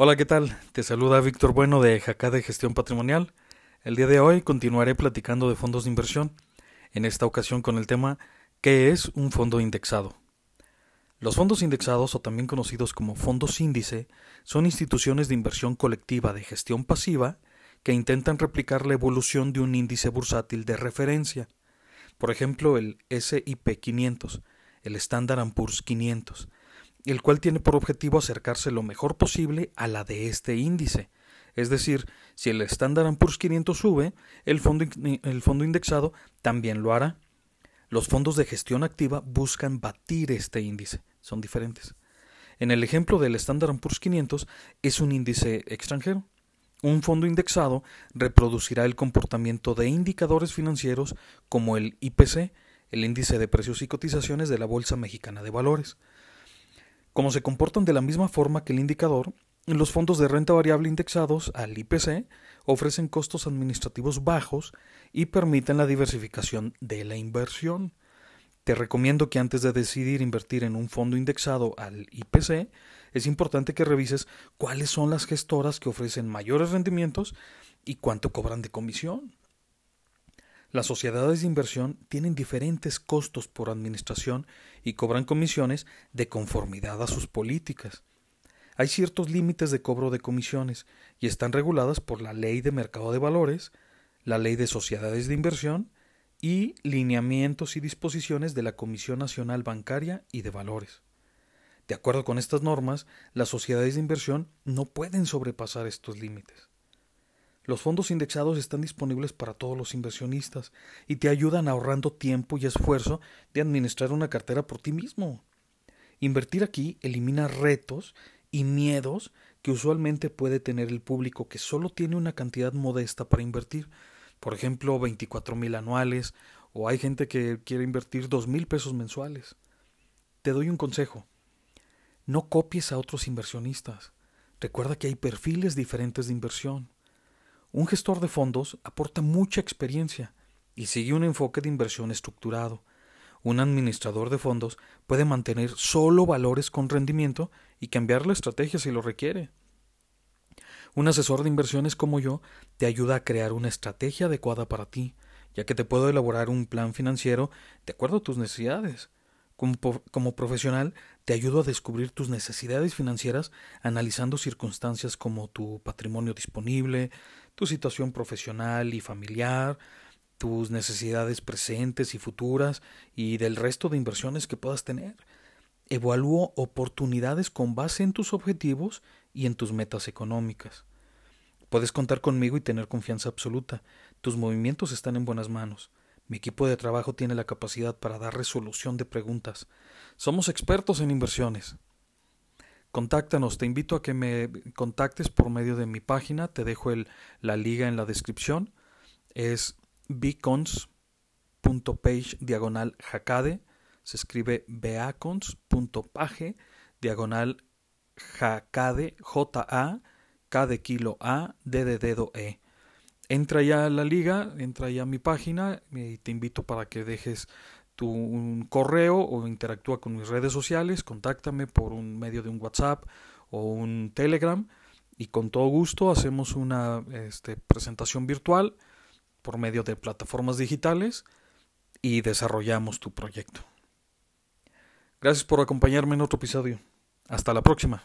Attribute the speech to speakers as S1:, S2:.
S1: Hola, ¿qué tal? Te saluda Víctor Bueno de Jacá de Gestión Patrimonial. El día de hoy continuaré platicando de fondos de inversión, en esta ocasión con el tema ¿qué es un fondo indexado? Los fondos indexados, o también conocidos como fondos índice, son instituciones de inversión colectiva de gestión pasiva que intentan replicar la evolución de un índice bursátil de referencia. Por ejemplo, el SIP 500, el Standard Poor's 500, el cual tiene por objetivo acercarse lo mejor posible a la de este índice. Es decir, si el Standard Poor's 500 sube, el fondo, el fondo indexado también lo hará. Los fondos de gestión activa buscan batir este índice, son diferentes. En el ejemplo del Standard Poor's 500 es un índice extranjero. Un fondo indexado reproducirá el comportamiento de indicadores financieros como el IPC, el índice de precios y cotizaciones de la Bolsa Mexicana de Valores. Como se comportan de la misma forma que el indicador, los fondos de renta variable indexados al IPC ofrecen costos administrativos bajos y permiten la diversificación de la inversión. Te recomiendo que antes de decidir invertir en un fondo indexado al IPC, es importante que revises cuáles son las gestoras que ofrecen mayores rendimientos y cuánto cobran de comisión. Las sociedades de inversión tienen diferentes costos por administración y cobran comisiones de conformidad a sus políticas. Hay ciertos límites de cobro de comisiones y están reguladas por la Ley de Mercado de Valores, la Ley de Sociedades de Inversión y lineamientos y disposiciones de la Comisión Nacional Bancaria y de Valores. De acuerdo con estas normas, las sociedades de inversión no pueden sobrepasar estos límites. Los fondos indexados están disponibles para todos los inversionistas y te ayudan ahorrando tiempo y esfuerzo de administrar una cartera por ti mismo. Invertir aquí elimina retos y miedos que usualmente puede tener el público que solo tiene una cantidad modesta para invertir, por ejemplo, 24 mil anuales, o hay gente que quiere invertir dos mil pesos mensuales. Te doy un consejo. No copies a otros inversionistas. Recuerda que hay perfiles diferentes de inversión. Un gestor de fondos aporta mucha experiencia y sigue un enfoque de inversión estructurado. Un administrador de fondos puede mantener solo valores con rendimiento y cambiar la estrategia si lo requiere. Un asesor de inversiones como yo te ayuda a crear una estrategia adecuada para ti, ya que te puedo elaborar un plan financiero de acuerdo a tus necesidades. Como, profesional, te ayudo a descubrir tus necesidades financieras analizando circunstancias como tu patrimonio disponible, tu situación profesional y familiar, tus necesidades presentes y futuras y del resto de inversiones que puedas tener. Evalúo oportunidades con base en tus objetivos y en tus metas económicas. Puedes contar conmigo y tener confianza absoluta. Tus movimientos están en buenas manos. Mi equipo de trabajo tiene la capacidad para dar resolución de preguntas. Somos expertos en inversiones. Contáctanos, te invito a que me contactes por medio de mi página, te dejo el, la liga en la descripción. Es beacons.page diagonal jacade, se escribe beacons.page diagonal jacade, J-A, K de kilo A, D de dedo E. Entra ya a la liga, entra ya a mi página y te invito para que dejes tu un correo o interactúa con mis redes sociales, contáctame por un medio de un WhatsApp o un Telegram y con todo gusto hacemos una este, presentación virtual por medio de plataformas digitales y desarrollamos tu proyecto. Gracias por acompañarme en otro episodio. Hasta la próxima.